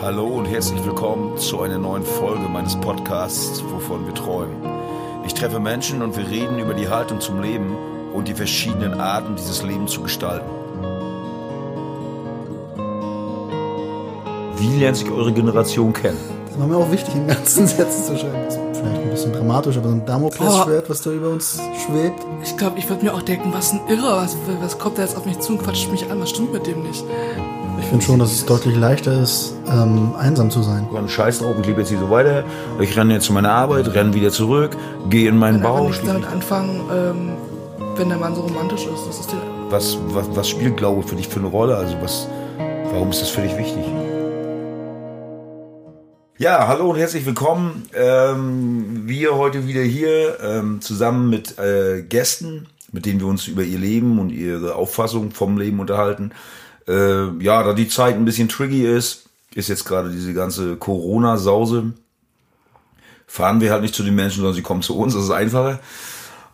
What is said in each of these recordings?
Hallo und herzlich willkommen zu einer neuen Folge meines Podcasts, wovon wir träumen. Ich treffe Menschen und wir reden über die Haltung zum Leben und die verschiedenen Arten, dieses Leben zu gestalten. Wie lernt sich eure Generation kennen? Das war mir auch wichtig, in ganzen Sätzen zu schreiben. Das ist vielleicht ein bisschen dramatisch, aber so ein Damoklesschwert, was da über uns schwebt. Ich glaube, ich würde mir auch denken, was ein Irrer, was, was kommt da jetzt auf mich zu und quatscht mich an, was stimmt mit dem nicht? Ich finde schon, dass es deutlich leichter ist, ähm, einsam zu sein. Ich scheiß drauf, ich lebe jetzt hier so weiter. Ich renne jetzt zu meiner Arbeit, renne wieder zurück, gehe in meinen Ich kann Bau. damit anfangen, ähm, wenn der Mann so romantisch ist. Das ist Was, was, was spielt Glaube für dich für eine Rolle? Also was, warum ist das für dich wichtig? Ja, hallo und herzlich willkommen. Ähm, wir heute wieder hier ähm, zusammen mit äh, Gästen, mit denen wir uns über ihr Leben und ihre Auffassung vom Leben unterhalten. Äh, ja, da die Zeit ein bisschen tricky ist, ist jetzt gerade diese ganze Corona-Sause, fahren wir halt nicht zu den Menschen, sondern sie kommen zu uns, das ist einfacher.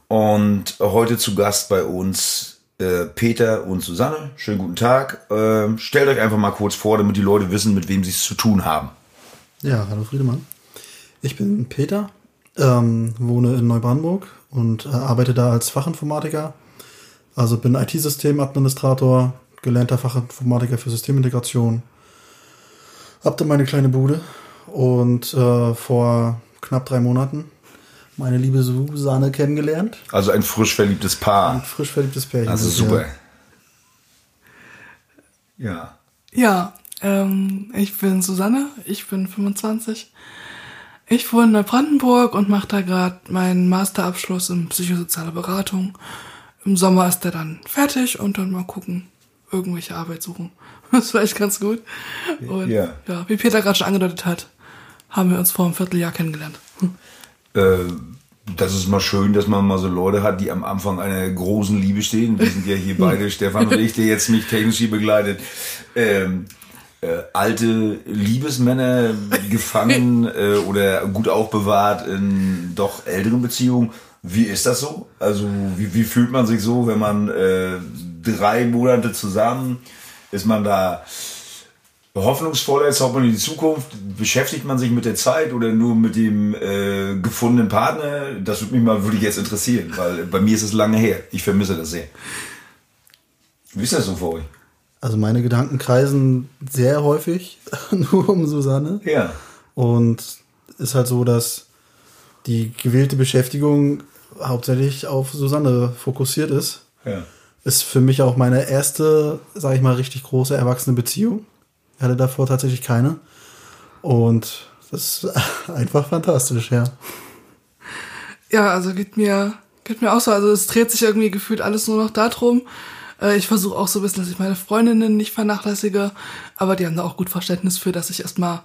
Und heute zu Gast bei uns äh, Peter und Susanne. Schönen guten Tag. Ähm, stellt euch einfach mal kurz vor, damit die Leute wissen, mit wem sie es zu tun haben. Ja, hallo Friedemann. Ich bin Peter, ähm, wohne in Neubrandenburg und äh, arbeite da als Fachinformatiker. Also bin IT-Systemadministrator, gelernter Fachinformatiker für Systemintegration. Hab da meine kleine Bude und äh, vor knapp drei Monaten meine liebe Susanne kennengelernt. Also ein frisch verliebtes Ein Paar. frisch verliebtes Pärchen. Also super. Ja. ja, ähm, ich bin Susanne, ich bin 25. Ich wohne in Neubrandenburg und mache da gerade meinen Masterabschluss in psychosoziale Beratung. Im Sommer ist der dann fertig und dann mal gucken, irgendwelche Arbeit suchen. Das ist vielleicht ganz gut. Und Ja. ja, wie Peter gerade schon angedeutet hat, haben wir uns vor einem Vierteljahr kennengelernt. Äh, das ist mal schön, dass man mal so Leute hat, die am Anfang einer großen Liebe stehen. Wir sind ja hier beide, Stefan und ich, der jetzt mich technisch hier begleitet. Ähm, äh, alte Liebesmänner gefangen äh, oder gut aufbewahrt in doch älteren Beziehungen. Wie ist das so? Also wie, wie fühlt man sich so, wenn man äh, drei Monate zusammen ist man da hoffnungsvoller, jetzt schaut man in die Zukunft, beschäftigt man sich mit der Zeit oder nur mit dem äh, gefundenen Partner? Das würde mich mal wirklich jetzt interessieren, weil bei mir ist es lange her. Ich vermisse das sehr. Wie ist das so für euch? Also meine Gedanken kreisen sehr häufig nur um Susanne. Ja. Und ist halt so, dass die gewählte Beschäftigung hauptsächlich auf Susanne fokussiert ist. Ja. Ist für mich auch meine erste, sage ich mal, richtig große erwachsene Beziehung. Ich hatte davor tatsächlich keine. Und das ist einfach fantastisch, ja. Ja, also geht mir, geht mir auch so. Also es dreht sich irgendwie gefühlt alles nur noch darum. Äh, Ich versuche auch so ein bisschen, dass ich meine Freundinnen nicht vernachlässige, aber die haben da auch gut Verständnis für, dass ich erstmal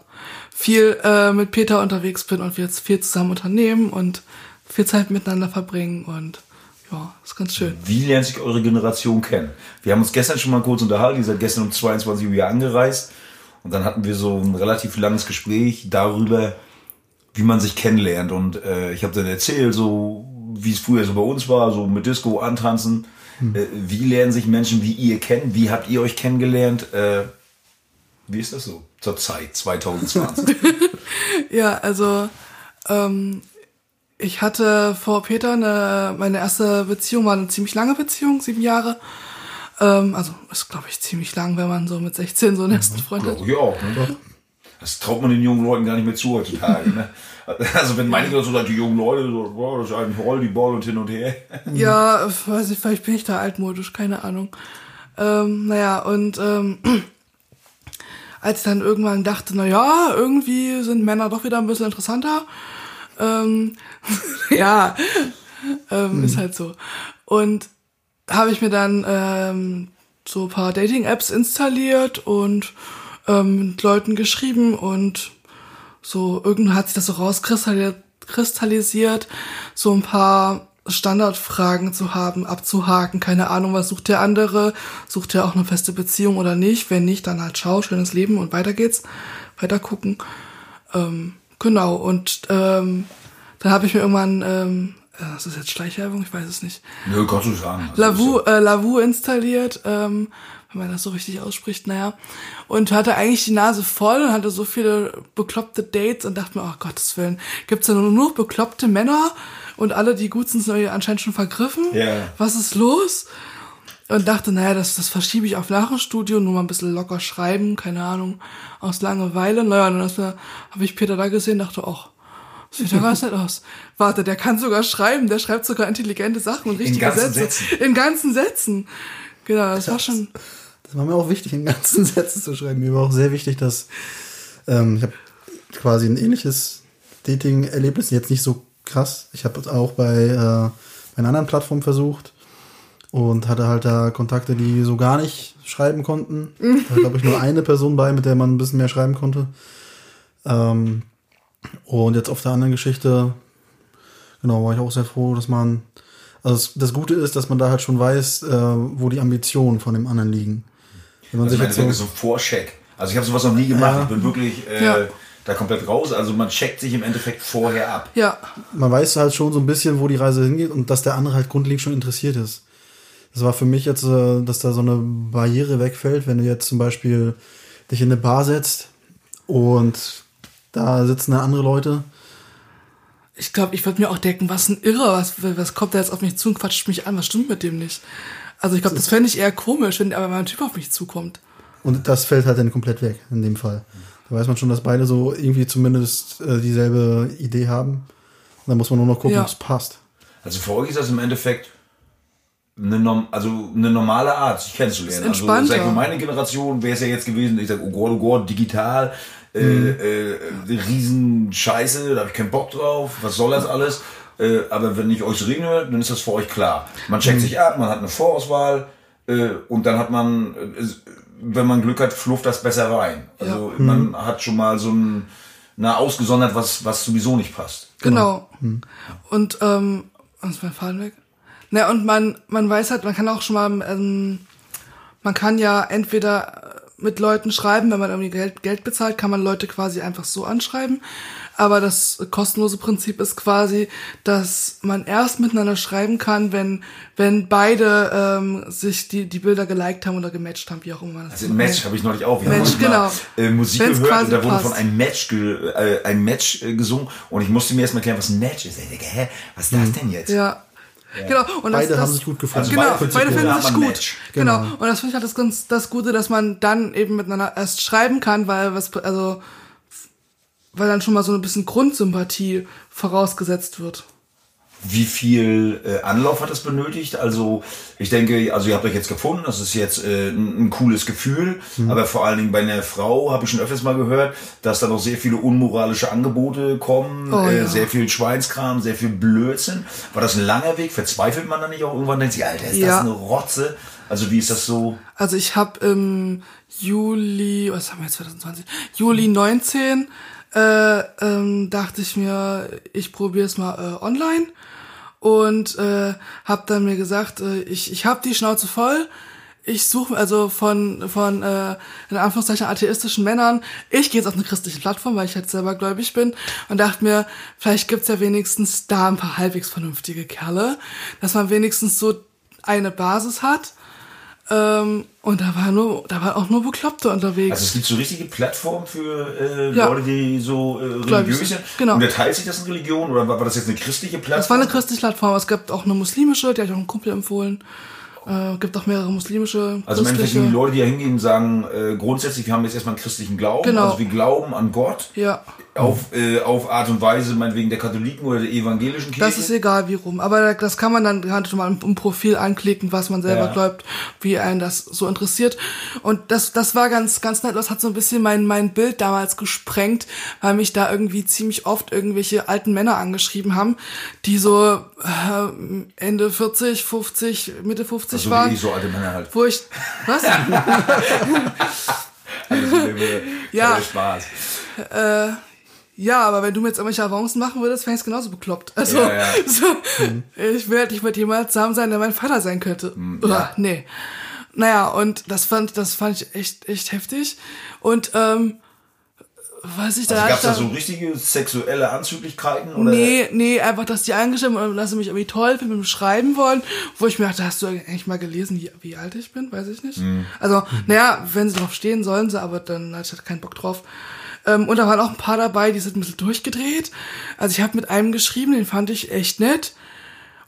viel äh, mit Peter unterwegs bin und wir jetzt viel zusammen unternehmen und viel Zeit miteinander verbringen und ja, ist ganz schön. Wie lernt sich eure Generation kennen? Wir haben uns gestern schon mal kurz unterhalten. Ihr seid gestern um 22 Uhr hier angereist. Und dann hatten wir so ein relativ langes Gespräch darüber, wie man sich kennenlernt. Und äh, ich habe dann erzählt, so wie es früher so bei uns war, so mit Disco antanzen. Äh, wie lernen sich Menschen wie ihr kennen? Wie habt ihr euch kennengelernt? Äh, wie ist das so zur Zeit 2020? Ja, also ähm, ich hatte vor Peter eine, meine erste Beziehung war eine ziemlich lange Beziehung, sieben Jahre. Ähm, also ist, glaube ich, ziemlich lang, wenn man so mit 16 so einen ersten Freund hat. Ich auch. Ne? Das traut man den jungen Leuten gar nicht mehr zu heutzutage. Ne? Also wenn manche so die jungen Leute so, boah, das ist ein Volleyball und hin und her. Ja, weiß ich, vielleicht bin ich da altmodisch, keine Ahnung. Ähm, naja, und ähm, als ich dann irgendwann dachte, na ja, irgendwie sind Männer doch wieder ein bisschen interessanter. Ähm, ja, ähm, ist halt so. Und habe ich mir dann ähm, so ein paar Dating-Apps installiert und ähm, mit Leuten geschrieben und so irgendwann hat sich das so rauskristallisiert, so ein paar Standardfragen zu haben, abzuhaken, keine Ahnung, was sucht der andere, sucht er auch eine feste Beziehung oder nicht, wenn nicht, dann halt schau, schönes Leben und weiter geht's, weiter gucken. Ähm, genau, und ähm, dann habe ich mir irgendwann, ähm, äh, das ist jetzt Schleichwerbung, ich weiß es nicht, Nö, kannst du sagen. Also, Lavu, äh, Lavu installiert, ähm, wenn man das so richtig ausspricht, naja. Und hatte eigentlich die Nase voll und hatte so viele bekloppte Dates und dachte mir, oh Gottes Willen, gibt's da nur noch bekloppte Männer und alle, die gut sind, sind anscheinend schon vergriffen? Ja. Was ist los? Und dachte, naja, das, das verschiebe ich auf nach dem Studio, nur mal ein bisschen locker schreiben, keine Ahnung, aus Langeweile. Naja, dann habe ich Peter da gesehen, dachte, ach, Sieht ja ganz nett aus. Warte, der kann sogar schreiben, der schreibt sogar intelligente Sachen und richtige ganzen Sätze. Sätzen. In ganzen Sätzen. Genau, das war schon. Das war mir auch wichtig, in ganzen Sätzen zu schreiben. Mir war auch sehr wichtig, dass ähm, ich habe quasi ein ähnliches Dating-Erlebnis, jetzt nicht so krass. Ich habe es auch bei, äh, bei einer anderen Plattform versucht und hatte halt da Kontakte, die so gar nicht schreiben konnten. Da war, glaube ich, nur eine Person bei, mit der man ein bisschen mehr schreiben konnte. Ähm, und jetzt auf der anderen Geschichte, genau, war ich auch sehr froh, dass man, also das, das Gute ist, dass man da halt schon weiß, äh, wo die Ambitionen von dem anderen liegen. Wenn man Also sich ich jetzt so, so Vorcheck. Also ich habe sowas noch nie gemacht. Ja. Ich bin wirklich äh, Ja. da komplett raus. Also man checkt sich im Endeffekt vorher ab. Ja, man weiß halt schon so ein bisschen, wo die Reise hingeht und dass der andere halt grundlegend schon interessiert ist. Das war für mich jetzt, äh, dass da so eine Barriere wegfällt, wenn du jetzt zum Beispiel dich in eine Bar setzt und da sitzen dann andere Leute. ich glaube, ich würde mir auch denken, was ein Irrer, was, was kommt da jetzt auf mich zu und quatscht mich an, was stimmt mit dem nicht? Also ich glaube, das fände ich eher komisch, wenn aber mal ein Typ auf mich zukommt. Und das fällt halt dann komplett weg in dem Fall. Da weiß man schon, dass beide so irgendwie zumindest äh, dieselbe Idee haben. Und dann muss man nur noch gucken, Ja. ob es passt. Also für euch ist das im Endeffekt eine, Norm also eine normale Art, sich kennenzulernen. Ist Also sag mal, meine Generation wäre es ja jetzt gewesen, ich sag, oh Gott, oh Gott, digital, äh, Mhm. äh, riesen Scheiße, da habe ich keinen Bock drauf, was soll das alles? Äh, aber wenn ich euch reden höre, dann ist das für euch klar. Man Mhm. checkt sich ab, man hat eine Vorauswahl äh, und dann hat man, äh, wenn man Glück hat, flufft das besser rein. Also man hat schon mal so ein, na, ausgesondert, was, was sowieso nicht passt. Genau. Und ähm, was ist mein Faden weg? Na und man man weiß halt, man kann auch schon mal ähm, man kann ja entweder mit Leuten schreiben, wenn man irgendwie Geld Geld bezahlt, kann man Leute quasi einfach so anschreiben. Aber das kostenlose Prinzip ist quasi, dass man erst miteinander schreiben kann, wenn wenn beide ähm, sich die die Bilder geliked haben oder gematcht haben, wie auch immer das Also ein Match habe ich neulich auch. Wir Match, neulich mal, genau. äh, Musik Wenn's gehört und da wurde passt. von einem Match, ge, äh, ein Match äh, gesungen und ich musste mir erstmal erklären, was ein Match ist. Ich denke, hä, was ist das denn jetzt? Ja. Genau. Und Beide das, haben sich gut gefunden. Also Genau, beide beide finden sich gut. Genau. Genau. Und das finde ich halt das, ganz, das Gute, dass man dann eben miteinander erst schreiben kann, weil was, also, weil dann schon mal so ein bisschen Grundsympathie vorausgesetzt wird. Wie viel äh, Anlauf hat das benötigt? Also ich denke, also ihr habt euch jetzt gefunden, das ist jetzt äh, ein, ein cooles Gefühl, Mhm. aber vor allen Dingen bei einer Frau habe ich schon öfters mal gehört, dass da noch sehr viele unmoralische Angebote kommen, Oh, äh, ja. sehr viel Schweinskram, sehr viel Blödsinn. War das ein langer Weg? Verzweifelt man da nicht auch irgendwann? Denkt sich, Alter, ist das Ja. eine Rotze? Also wie ist das so? Also ich habe im Juli, was haben wir jetzt 2020? Juli 19 äh, ähm, dachte ich mir, ich probiere es mal äh, online und äh, habe dann mir gesagt, äh, ich ich habe die Schnauze voll. Ich suche also von von äh, in Anführungszeichen atheistischen Männern. Ich gehe jetzt auf eine christliche Plattform, weil ich halt selber gläubig bin und dachte mir, vielleicht gibt's ja wenigstens da ein paar halbwegs vernünftige Kerle, dass man wenigstens so eine Basis hat. Ähm, und da war nur, da war auch nur Bekloppte unterwegs. Also es gibt so richtige Plattformen für äh, Ja. Leute, die so äh, religiös sind. Genau. Und teilt sich das in Religion oder war, war das jetzt eine christliche Plattform? das war eine christliche Plattform. Es gibt auch eine muslimische, die hat auch ein Kumpel empfohlen. Äh, gibt auch mehrere muslimische, Also im Endeffekt die Leute, die da hingehen, sagen äh, grundsätzlich, wir haben jetzt erstmal einen christlichen Glauben. Genau. Also wir glauben an Gott ja, auf, äh, auf Art und Weise, meinetwegen der Katholiken oder der evangelischen Kirche. das ist egal wie rum. Aber das kann man dann halt schon mal im, im Profil anklicken, was man selber Ja. glaubt, wie einen das so interessiert. Und das, das war ganz, ganz nett. Das hat so ein bisschen mein, mein Bild damals gesprengt, weil mich da irgendwie ziemlich oft irgendwelche alten Männer angeschrieben haben, die so äh, Ende 40, 50, Mitte 50 also waren. wie so alte Männer halt. Wo ich, was? Ja. ja. Spaß. Ja, aber wenn du mir jetzt irgendwelche Avancen machen würdest, fände ich es genauso bekloppt. Also, Ja, ja. So, ich will halt nicht mit jemandem zusammen sein, der mein Vater sein könnte. Uah, Nee. Naja, und das fand, das fand ich echt, echt heftig. Und ähm, weiß ich, da Also gab es da so richtige sexuelle Anzüglichkeiten? Oder? Nee, nee, einfach, dass die angeschrieben haben, dass sie mich irgendwie toll finden, mit dem Schreiben wollen, wo ich mir dachte, hast du eigentlich mal gelesen, wie, wie alt ich bin? Weiß ich nicht. Also, naja, wenn sie drauf stehen, sollen sie, aber dann hatte ich halt keinen Bock drauf. Ähm, und da waren auch ein paar dabei, die sind ein bisschen durchgedreht. Also ich habe mit einem geschrieben, den fand ich echt nett.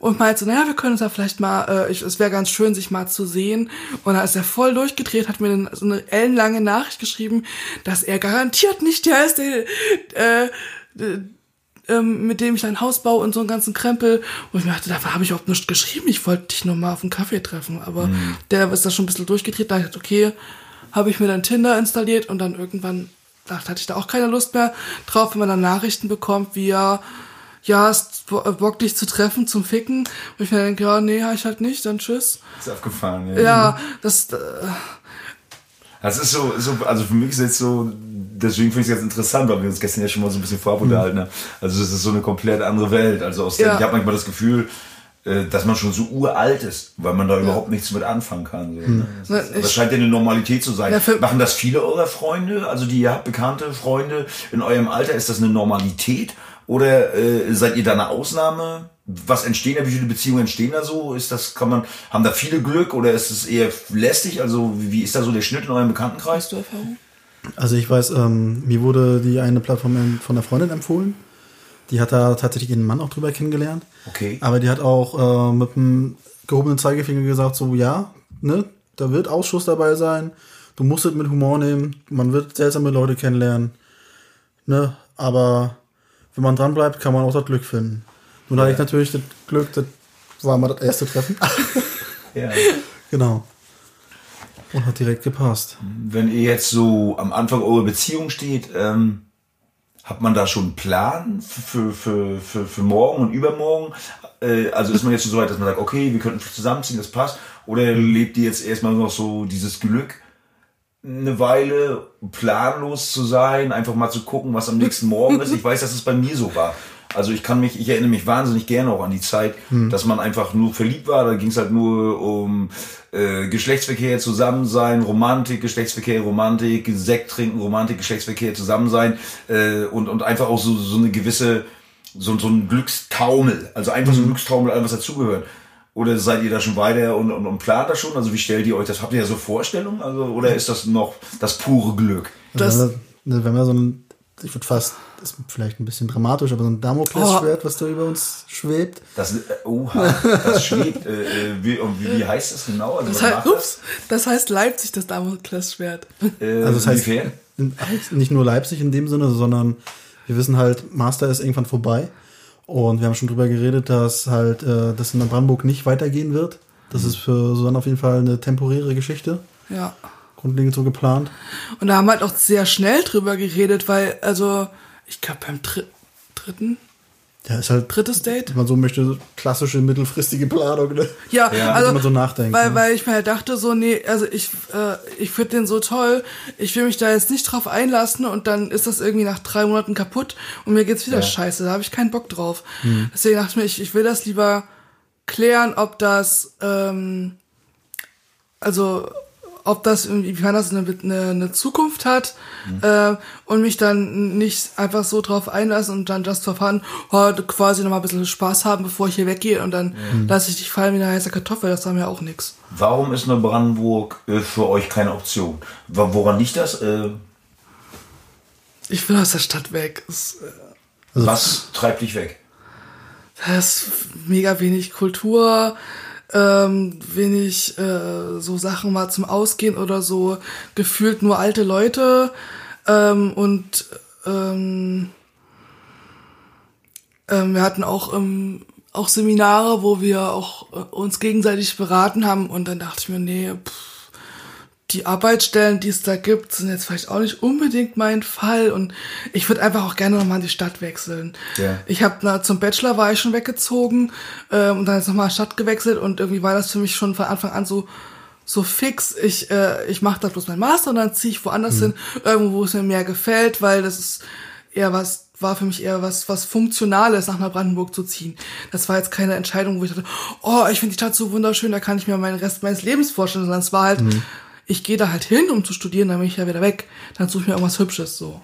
Und meinte, naja, wir können uns ja vielleicht mal, äh, ich, es wäre ganz schön, sich mal zu sehen. Und da ist er voll durchgedreht, hat mir so eine ellenlange Nachricht geschrieben, dass er garantiert nicht der ist, der, äh, ähm, mit dem ich ein Haus baue und so einen ganzen Krempel. Und ich dachte, dafür habe ich überhaupt nichts geschrieben. Ich wollte dich nur mal auf einen Kaffee treffen. Aber der ist da schon ein bisschen durchgedreht. Da dachte ich, okay, habe ich mir dann Tinder installiert und dann irgendwann dachte, hatte ich da auch keine Lust mehr drauf, wenn man dann Nachrichten bekommt, wie ja, ja, hast Bo- Bock dich zu treffen zum Ficken. Und ich mir denke, ja, nee, ich halt nicht, dann tschüss. Ist aufgefallen, ja. Ja, das, äh, Das ist so, so, also für mich ist jetzt so, deswegen finde ich es ganz interessant, weil wir uns gestern ja schon mal so ein bisschen vorab unterhalten haben. Also das ist so eine komplett andere Welt. Also aus der, Ja. ich habe manchmal das Gefühl, äh, dass man schon so uralt ist, weil man da überhaupt nichts mit anfangen kann. So, ne? das, ist, das ich- scheint ja eine Normalität zu sein. Ja, Machen das viele eurer Freunde? Also die ihr habt bekannte Freunde in eurem Alter, ist das eine Normalität? Oder äh, seid ihr da eine Ausnahme? Was entstehen da? Wie viele Beziehungen entstehen da so? Ist das, kann man, haben da viele Glück oder ist es eher lästig? Also wie, wie ist da so der Schnitt in eurem Bekanntenkreis? hast du Erfahrung? Also ich weiß, ähm, mir wurde die eine Plattform von der Freundin empfohlen. Die hat da tatsächlich ihren Mann auch drüber kennengelernt. Okay. Aber die hat auch äh, mit einem gehobenen Zeigefinger gesagt, so ja, ne, da wird Ausschuss dabei sein. Du musst es mit Humor nehmen. Man wird seltsame Leute kennenlernen. Ne, aber wenn man dran bleibt, kann man auch das Glück finden. Nun hatte ich natürlich das Glück, das war mal das erste Treffen. Ja. genau. Und hat direkt gepasst. Wenn ihr jetzt so am Anfang eurer Beziehung steht, ähm, hat man da schon einen Plan für, für, für, für morgen und übermorgen? Äh, also ist man jetzt schon so weit, dass man sagt, okay, wir könnten zusammenziehen, das passt? Oder lebt ihr jetzt erstmal noch so dieses Glück, eine Weile planlos zu sein, einfach mal zu gucken, was am nächsten Morgen ist? Ich weiß, dass es bei mir so war. Also ich kann mich, ich erinnere mich wahnsinnig gerne auch an die Zeit, dass man einfach nur verliebt war. Da ging es halt nur um äh, Geschlechtsverkehr, Zusammensein, Romantik, Geschlechtsverkehr, Romantik, Sekt trinken, Romantik, Geschlechtsverkehr, Zusammensein äh, und, und einfach auch so, so eine gewisse, so, so ein Glückstaumel. Also einfach so ein Glückstaumel, allem was dazugehört. Oder seid ihr da schon weiter und, und, und plant das schon? Also wie stellt ihr euch das? Habt ihr ja so Vorstellungen? Also, oder ist das noch das pure Glück? Das- Also wenn, wir, wenn wir so ein, ich würde fast, das ist vielleicht ein bisschen dramatisch, aber so ein Damoklesschwert, was da über uns schwebt. Das, äh, oha, das schwebt. Äh, äh, wie, und wie, wie heißt das genau? Also, Das was heißt, ups, das heißt Leipzig, das Damoklesschwert. Äh, Also das heißt, inwiefern? in, halt nicht nur Leipzig in dem Sinne, sondern wir wissen halt, Master ist irgendwann vorbei. Und wir haben schon drüber geredet, dass halt äh, das in Brandenburg nicht weitergehen wird. Das ist für Susanne auf jeden Fall eine temporäre Geschichte. Ja. Grundlegend so geplant. Und da haben wir halt auch sehr schnell drüber geredet, weil, also, ich glaube beim dri dritten, Ja, ist halt, drittes Date. wenn man so möchte, klassische mittelfristige Planung. Ne? Ja, Ja. also, Wenn man so nachdenkt, weil, ne? weil ich mir halt dachte, so, nee, also ich, äh, ich finde den so toll, ich will mich da jetzt nicht drauf einlassen und dann ist das irgendwie nach drei Monaten kaputt und mir geht's wieder Ja. scheiße, da habe ich keinen Bock drauf. Deswegen dachte ich mir, ich, ich will das lieber klären, ob das, ähm, also ob das man das eine, eine, eine Zukunft hat äh, und mich dann nicht einfach so drauf einlassen und dann just for fun oh, quasi nochmal ein bisschen Spaß haben, bevor ich hier weggehe und dann lasse ich dich fallen wie eine heiße Kartoffel, das war mir auch nix. Warum ist Neubrandenburg äh, für euch keine Option? Woran liegt das? Äh, Ich will aus der Stadt weg. Es, Also was treibt dich weg? es ist mega wenig Kultur, ähm, wenig äh, so Sachen mal zum Ausgehen oder so, gefühlt nur alte Leute ähm, und ähm, ähm, wir hatten auch ähm, auch Seminare, wo wir auch äh, uns gegenseitig beraten haben und dann dachte ich mir, nee, pff, die Arbeitsstellen, die es da gibt, sind jetzt vielleicht auch nicht unbedingt mein Fall und ich würde einfach auch gerne nochmal in die Stadt wechseln. Ja. Ich habe zum Bachelor war ich schon weggezogen ähm, und dann ist nochmal Stadt gewechselt und irgendwie war das für mich schon von Anfang an so so fix. Ich äh, ich mache da bloß meinen Master und dann ziehe ich woanders hin, irgendwo wo es mir mehr gefällt, weil das ist eher was war für mich eher was was funktionales nach Neubrandenburg zu ziehen. Das war jetzt keine Entscheidung, wo ich dachte, oh, ich finde die Stadt so wunderschön, da kann ich mir meinen Rest meines Lebens vorstellen, sondern es war halt ich gehe da halt hin, um zu studieren, dann bin ich ja wieder weg. Dann suche ich mir irgendwas Hübsches so.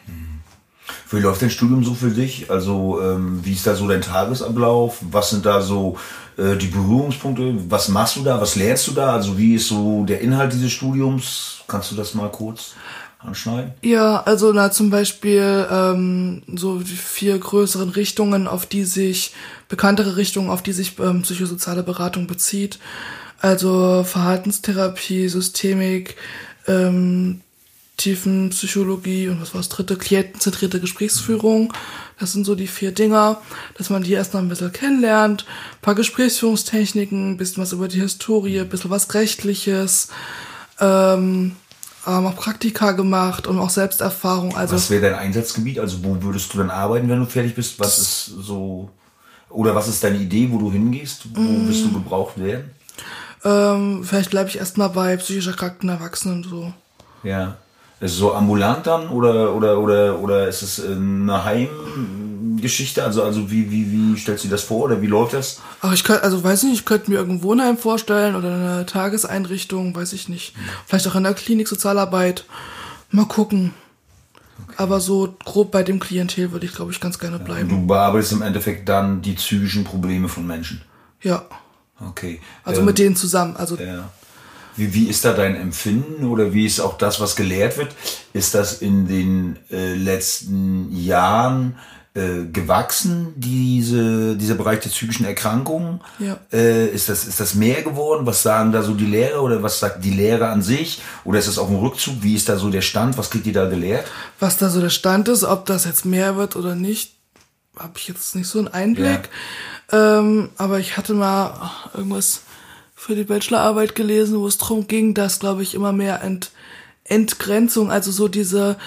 Wie läuft dein Studium so für dich? Also ähm, wie ist da so dein Tagesablauf? Was sind da so äh, die Berührungspunkte? Was machst du da? Was lernst du da? Also wie ist so der Inhalt dieses Studiums? Kannst du das mal kurz anschneiden? Ja, also na zum Beispiel ähm, so die vier größeren Richtungen, auf die sich bekanntere Richtungen, auf die sich ähm, psychosoziale Beratung bezieht. Also Verhaltenstherapie, Systemik, ähm, Tiefenpsychologie und was war das dritte, klientenzentrierte Gesprächsführung. Das sind so die vier Dinger, dass man die erst noch ein bisschen kennenlernt, ein paar Gesprächsführungstechniken, ein bisschen was über die Historie, ein bisschen was Rechtliches, ähm, haben auch Praktika gemacht und auch Selbsterfahrung. Also was wäre dein Einsatzgebiet? Also wo würdest du dann arbeiten, wenn du fertig bist? Was ist so oder was ist deine Idee, wo du hingehst? Wo mm. wirst du gebraucht werden? Ähm, vielleicht bleibe ich erstmal bei psychisch erkrankten Erwachsenen so. Ja. Ist es so ambulant dann oder oder oder oder ist es eine Heimgeschichte? Also also wie wie wie stellst du dir das vor oder wie läuft das? Ach, ich könnte also weiß nicht, ich könnte mir irgendein Wohnheim vorstellen oder eine Tageseinrichtung, weiß ich nicht. Vielleicht auch in der Klinik Sozialarbeit. Mal gucken. Okay. Aber so grob bei dem Klientel würde ich glaube ich ganz gerne bleiben. Ja, du bearbeitest im Endeffekt dann die psychischen Probleme von Menschen. Ja. Okay. Also ähm, mit denen zusammen. Also ja. Wie, wie ist da dein Empfinden oder wie ist auch das, was gelehrt wird? Ist das in den äh, letzten Jahren äh, gewachsen, diese, dieser Bereich der psychischen Erkrankungen? Ja. Äh, ist, das, ist das mehr geworden? Was sagen da so die Lehrer oder was sagt die Lehrer an sich? Oder ist das auf dem Rückzug? Wie ist da so der Stand? Was kriegt ihr da gelehrt? Was da so der Stand ist, ob das jetzt mehr wird oder nicht, habe ich jetzt nicht so einen Einblick. Ja. Ähm, aber ich hatte mal irgendwas für die Bachelorarbeit gelesen, wo es darum ging, dass, glaube ich, immer mehr Ent Entgrenzung, also so diese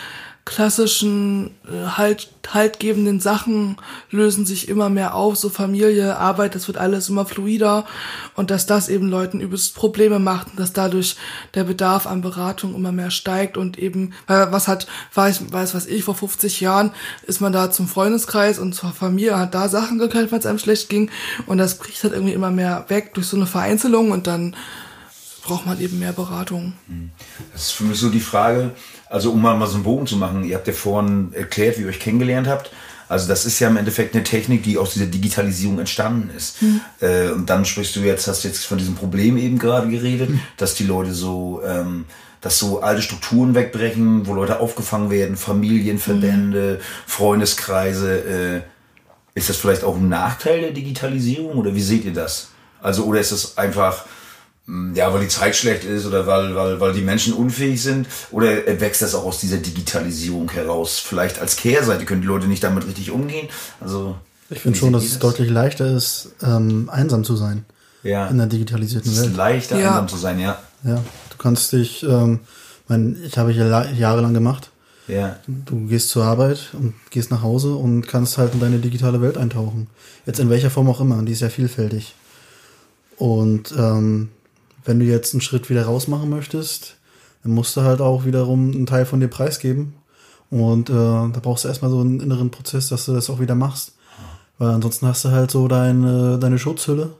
klassischen äh, halt haltgebenden Sachen lösen sich immer mehr auf, so Familie, Arbeit, das wird alles immer fluider. Und dass das eben Leuten übelst Probleme macht und dass dadurch der Bedarf an Beratung immer mehr steigt und eben, was hat, weiß, weiß was ich, vor 50 Jahren ist man da zum Freundeskreis und zur Familie, hat da Sachen geklärt, weil es einem schlecht ging. Und das bricht halt irgendwie immer mehr weg durch so eine Vereinzelung und dann braucht man eben mehr Beratung. Das ist für mich so die Frage, also um mal, so einen Bogen zu machen, ihr habt ja vorhin erklärt, wie ihr euch kennengelernt habt. Also das ist ja im Endeffekt eine Technik, die aus dieser Digitalisierung entstanden ist. Mhm. Äh, und dann sprichst du jetzt, hast jetzt von diesem Problem eben gerade geredet, mhm. dass die Leute so, ähm, dass so alte Strukturen wegbrechen, wo Leute aufgefangen werden, Familienverbände, mhm. Freundeskreise. Äh, ist das vielleicht auch ein Nachteil der Digitalisierung oder wie seht ihr das? Also oder ist es einfach ja, weil die Zeit schlecht ist oder weil, weil, weil die Menschen unfähig sind? Oder wächst das auch aus dieser Digitalisierung heraus? Vielleicht als Kehrseite können die Leute nicht damit richtig umgehen? Also, ich finde schon, dass es deutlich leichter ist, ähm, einsam zu sein. Ja. In der digitalisierten Welt. Es ist leichter, ja. einsam zu sein, ja. Ja, du kannst dich, ähm, mein, ich habe hier jahrelang gemacht. Ja. Du gehst zur Arbeit und gehst nach Hause und kannst halt in deine digitale Welt eintauchen. Jetzt in welcher Form auch immer, die ist ja vielfältig. Und ähm, wenn du jetzt einen Schritt wieder raus machen möchtest, dann musst du halt auch wiederum einen Teil von dir preisgeben. Und äh, da brauchst du erstmal so einen inneren Prozess, dass du das auch wieder machst. Weil ansonsten hast du halt so deine, deine Schutzhülle.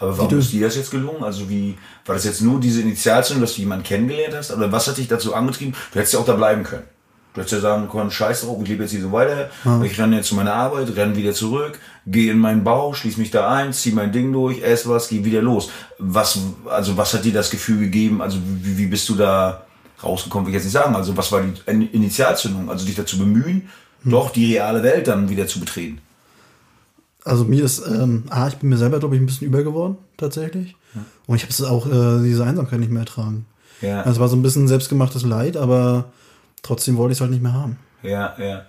Aber warum ist dir das jetzt gelungen? Also wie, war das jetzt nur diese Initialzündung, dass du jemanden kennengelernt hast? Oder was hat dich dazu angetrieben? Du hättest ja auch da bleiben können. Du hättest ja sagen können, scheiß drauf, ich lebe jetzt hier so weiter, ja. ich renne jetzt zu meiner Arbeit, renne wieder zurück, gehe in meinen Bau, schließe mich da ein, ziehe mein Ding durch, esse was, gehe wieder los. Was, also was hat dir das Gefühl gegeben? Also wie, wie bist du da rausgekommen, will ich jetzt nicht sagen. Also was war die Initialzündung? Also dich dazu bemühen, hm. doch die reale Welt dann wieder zu betreten. Also mir ist, ähm, ah, ich bin mir selber, glaube ich, ein bisschen über geworden, tatsächlich. Ja. Und ich habe auch äh, diese Einsamkeit nicht mehr ertragen. Ja. Also es war so ein bisschen selbstgemachtes Leid, aber Trotzdem wollte ich es halt nicht mehr haben. Ja, ja.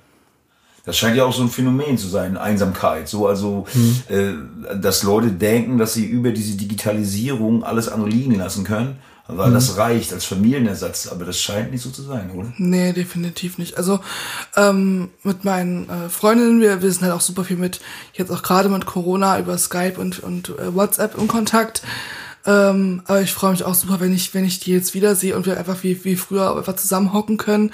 Das scheint ja auch so ein Phänomen zu sein, Einsamkeit. So, also, mhm. äh, dass Leute denken, dass sie über diese Digitalisierung alles andere liegen lassen können, weil mhm. das reicht als Familienersatz. Aber das scheint nicht so zu sein, oder? Nee, definitiv nicht. Also, ähm, mit meinen äh, Freundinnen, wir, wir sind halt auch super viel mit, jetzt auch gerade mit Corona über Skype und, und äh, WhatsApp in Kontakt. Ähm, aber ich freue mich auch super, wenn ich, wenn ich die jetzt wiedersehe und wir einfach wie, wie früher einfach zusammenhocken können.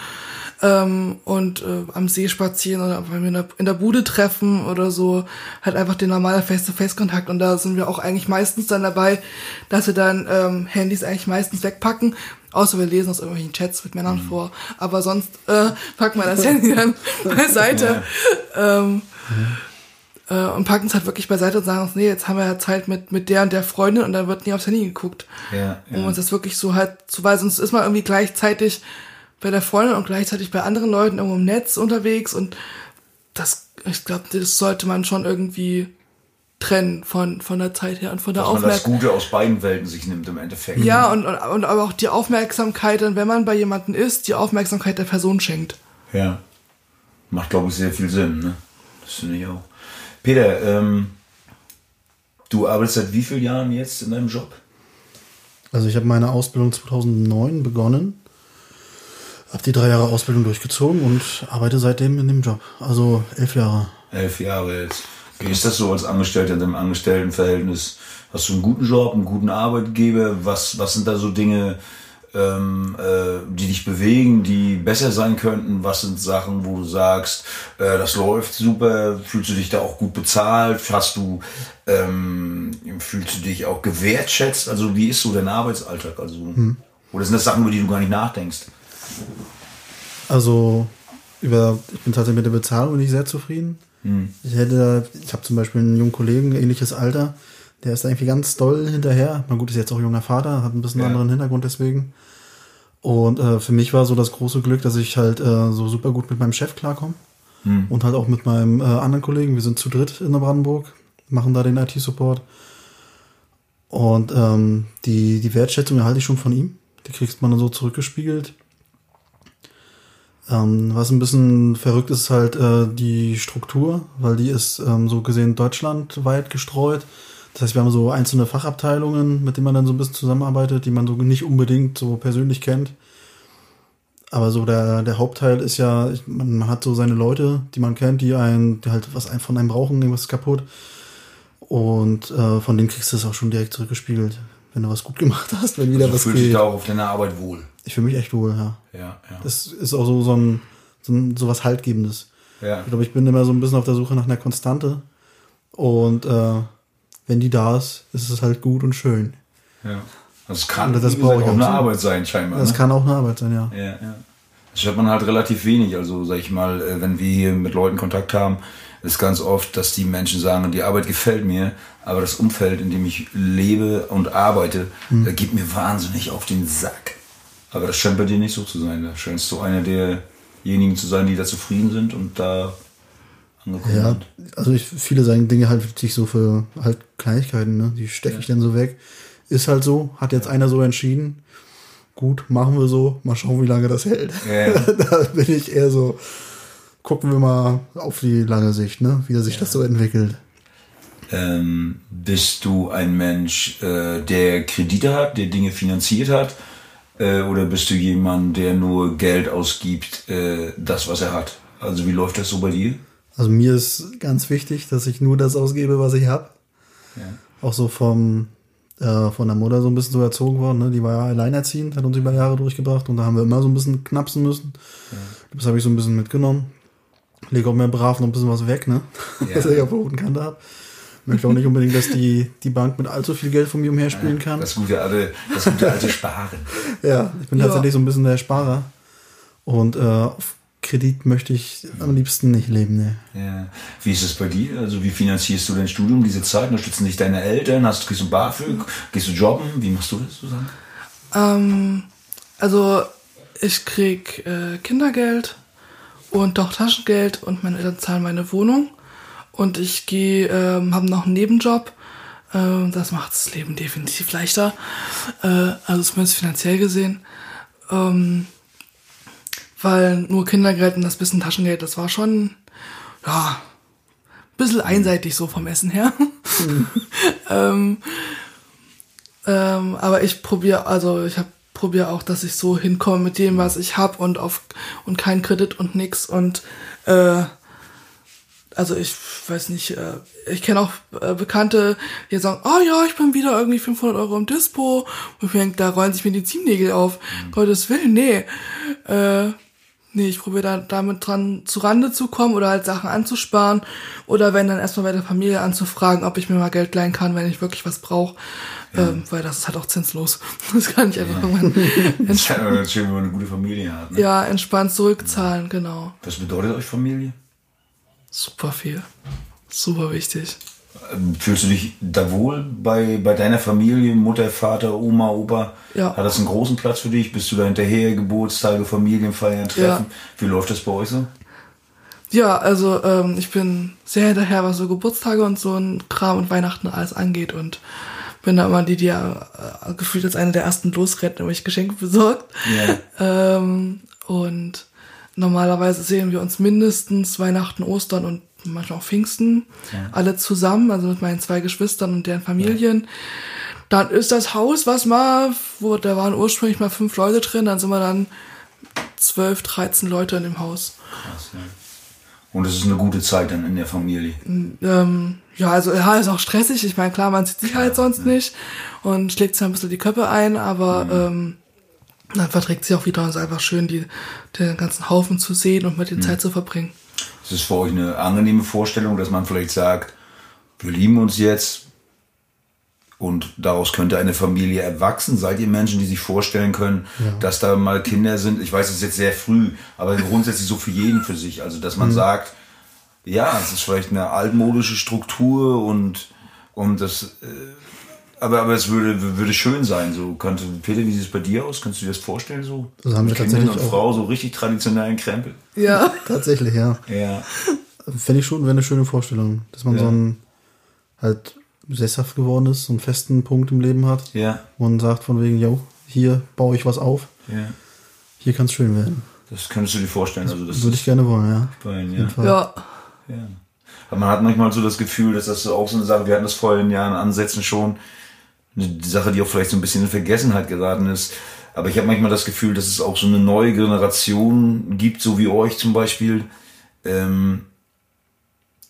ähm, und äh, am See spazieren oder wenn wir in der, in der Bude treffen oder so, halt einfach den normalen Face-to-Face-Kontakt und da sind wir auch eigentlich meistens dann dabei, dass wir dann ähm, Handys eigentlich meistens wegpacken, außer wir lesen aus irgendwelchen Chats mit Männern mhm. vor, aber sonst äh, packen wir das Handy dann beiseite. Ja. Ähm, mhm äh, und packen es halt wirklich beiseite und sagen uns, nee, jetzt haben wir ja Zeit mit, mit der und der Freundin und dann wird nie aufs Handy geguckt. Ja, ja. Um uns das wirklich so halt zu, weil sonst ist man irgendwie gleichzeitig bei der Freundin und gleichzeitig bei anderen Leuten irgendwo im Netz unterwegs und das, ich glaube, das sollte man schon irgendwie trennen von, von der Zeit her und von der Aufmerksamkeit. Dass man das Gute aus beiden Welten sich nimmt im Endeffekt. Ja, und, und, und aber auch die Aufmerksamkeit, dann, wenn man bei jemandem ist, die Aufmerksamkeit der Person schenkt. Ja. Macht, glaube ich, sehr viel Sinn, ne? Das finde ich auch. Peter, ähm, du arbeitest seit wie vielen Jahren jetzt in deinem Job? Also ich habe meine Ausbildung 2009 begonnen, habe die drei Jahre Ausbildung durchgezogen und arbeite seitdem in dem Job. Also elf Jahre. Elf Jahre jetzt. Wie ist das so als Angestellter in deinem Angestelltenverhältnis? Hast du einen guten Job, einen guten Arbeitgeber? Was, was sind da so Dinge, ähm, äh, die dich bewegen, die besser sein könnten? Was sind Sachen, wo du sagst, äh, das läuft super, fühlst du dich da auch gut bezahlt? Hast du, ähm, fühlst du dich auch gewertschätzt? Also wie ist so dein Arbeitsalltag? Also, hm. Oder sind das Sachen, über die du gar nicht nachdenkst? Also über, ich bin tatsächlich mit der Bezahlung nicht sehr zufrieden. Hm. Ich hätte, ich habe zum Beispiel einen jungen Kollegen, ähnliches Alter, der ist irgendwie ganz doll hinterher. Na gut, ist jetzt auch junger Vater, hat ein bisschen ja. anderen Hintergrund deswegen. Und äh, für mich war so das große Glück, dass ich halt äh, so super gut mit meinem Chef klarkomme. Hm. Und halt auch mit meinem äh, anderen Kollegen. Wir sind zu dritt in der Brandenburg, machen da den IT-Support. Und ähm, die, die Wertschätzung erhalte ich schon von ihm. Die kriegst man dann so zurückgespiegelt. Ähm, was ein bisschen verrückt ist, halt äh, die Struktur, weil die ist ähm, so gesehen deutschlandweit gestreut. Das heißt, wir haben so einzelne Fachabteilungen, mit denen man dann so ein bisschen zusammenarbeitet, die man so nicht unbedingt so persönlich kennt. Aber so der, der Hauptteil ist ja, man hat so seine Leute, die man kennt, die einen, die halt was von einem brauchen, irgendwas ist kaputt. Und äh, von denen kriegst du es auch schon direkt zurückgespiegelt, wenn du was gut gemacht hast, wenn wieder also was geht. Du fühlst dich da auch auf deiner Arbeit wohl. Ich fühle mich echt wohl, ja. Ja, ja. Das ist auch so, so, ein, so, ein, so was Haltgebendes. Ja. Ich glaube, ich bin immer so ein bisschen auf der Suche nach einer Konstante. Und äh, wenn die da ist, ist es halt gut und schön. Ja. Das kann das gesagt, auch eine Arbeit sein, scheinbar. Das ne? kann auch eine Arbeit sein, ja. Ja, ja. Das hört man halt relativ wenig. Also, sag ich mal, äh, wenn wir hier mit Leuten Kontakt haben, ist ganz oft, dass die Menschen sagen, die Arbeit gefällt mir, aber das Umfeld, in dem ich lebe und arbeite, hm. da gibt mir wahnsinnig auf den Sack. Aber das scheint bei dir nicht so zu sein. Da scheinst du einer derjenigen zu sein, die da zufrieden sind und da angekommen ja, sind. Also ich, viele sagen Dinge halt sich so für halt Kleinigkeiten, ne? Die stecke ja. ich dann so weg. Ist halt so, hat jetzt ja. einer so entschieden. Gut, machen wir so, mal schauen, wie lange das hält. Ja. da bin ich eher so, gucken wir mal auf die lange Sicht, ne? wie sich das so entwickelt. Ähm, bist du ein Mensch, äh, der Kredite hat, der Dinge finanziert hat? Äh, oder bist du jemand, der nur Geld ausgibt, äh, das, was er hat? Also wie läuft das so bei dir? Also mir ist ganz wichtig, dass ich nur das ausgebe, was ich habe. Ja. Auch so vom äh, von der Mutter so ein bisschen so erzogen worden. Ne? Die war ja alleinerziehend, hat uns über Jahre durchgebracht und da haben wir immer so ein bisschen knapsen müssen. Ja. Das habe ich so ein bisschen mitgenommen. Lege auch mehr brav noch ein bisschen was weg, ne? Ja. dass ich auf der roten Kante habe. Möchte auch nicht unbedingt, dass die, die Bank mit allzu viel Geld von mir umherspielen kann. Das gute alte, das gute alte Sparen. ja, ich bin ja. tatsächlich so ein bisschen der Sparer. Und äh, auf Kredit möchte ich am liebsten nicht leben. Ne. Ja. Wie ist es bei dir? Also wie finanzierst du dein Studium diese Zeit? Unterstützen dich deine Eltern? Hast, kriegst du BAföG? Gehst du jobben? Wie machst du das, Susanne? Ähm, also ich krieg äh, Kindergeld und doch Taschengeld und meine Eltern zahlen meine Wohnung. Und ich gehe, ähm, habe noch einen Nebenjob. Äh, das macht das Leben definitiv leichter. Äh, also zumindest finanziell gesehen. Ähm, weil nur Kindergeld und das bisschen Taschengeld, das war schon, ja, ein bisschen einseitig so vom Essen her. Mhm. ähm, ähm, aber ich probiere, also ich habe probiere auch, dass ich so hinkomme mit dem, was ich habe und auf und kein Kredit und nix und äh, also ich weiß nicht, äh, ich kenne auch äh, Bekannte, die sagen, oh ja, ich bin wieder irgendwie 500 Euro im Dispo und ich denke, da rollen sich mir die Ziemnägel auf. Mhm. Gottes Willen, nee. Äh, Nee, ich probiere da, damit dran zu Rande zu kommen oder halt Sachen anzusparen oder wenn dann erstmal bei der Familie anzufragen, ob ich mir mal Geld leihen kann, wenn ich wirklich was brauche. Ja. Ähm, weil das ist halt auch zinslos. Das kann ich einfach ja. irgendwann das ist halt schön, wenn man eine gute Familie hat. Ne? Ja, entspannt zurückzahlen, genau. Was bedeutet euch Familie? Super viel. Super wichtig. Fühlst du dich da wohl bei, bei deiner Familie, Mutter, Vater, Oma, Opa? Ja. Hat das einen großen Platz für dich? Bist du da hinterher, Geburtstage, Familienfeiern, Treffen? Ja. Wie läuft das bei euch so? Ja, also ähm, ich bin sehr hinterher, was so Geburtstage und so ein Kram und Weihnachten alles angeht und bin da immer die, die ja äh, gefühlt als eine der ersten losrennt, nämlich Geschenke besorgt. Yeah. Ähm, und normalerweise sehen wir uns mindestens Weihnachten, Ostern und manchmal auch Pfingsten, ja. alle zusammen, also mit meinen zwei Geschwistern und deren Familien. Ja. Dann ist das Haus, was mal, wo da waren ursprünglich mal fünf Leute drin, dann sind wir dann zwölf, dreizehn Leute in dem Haus. Krass, ja. Und es ist eine gute Zeit dann in der Familie. Ähm, ja, also ja, ist auch stressig. Ich meine, klar, man sieht sich halt sonst ja. nicht und schlägt sich ein bisschen die Köpfe ein, aber mhm. ähm, dann verträgt sich auch wieder und es ist einfach schön, die, den ganzen Haufen zu sehen und mit den mhm. Zeit zu verbringen. Ist es für euch eine angenehme Vorstellung, dass man vielleicht sagt, wir lieben uns jetzt und daraus könnte eine Familie erwachsen? Seid ihr Menschen, die sich vorstellen können, ja. dass da mal Kinder sind? Ich weiß, es ist jetzt sehr früh, aber grundsätzlich so für jeden für sich. Also, dass man mhm. sagt, ja, es ist vielleicht eine altmodische Struktur und, und das, äh, aber, aber es würde, würde schön sein. So könnte, Peter, wie sieht es bei dir aus? Kannst du dir das vorstellen so? Das haben wir tatsächlich und Frau so richtig traditionellen Krempel. Ja. tatsächlich, ja. Ja. Fände ich schon, wäre eine schöne Vorstellung, dass man ja. so ein halt sesshaft geworden ist, so einen festen Punkt im Leben hat. Ja. Und sagt von wegen, yo, hier baue ich was auf. Ja. Hier kann es schön werden. Das könntest du dir vorstellen. Also das würde ich gerne wollen, ja. Wollen, ja. ja. ja. Aber man hat manchmal so das Gefühl, dass das auch so eine Sache, wir hatten das vor den Jahren Ansätzen schon, eine Sache, die auch vielleicht so ein bisschen in Vergessenheit geraten ist. Aber ich habe manchmal das Gefühl, dass es auch so eine neue Generation gibt, so wie euch zum Beispiel, ähm,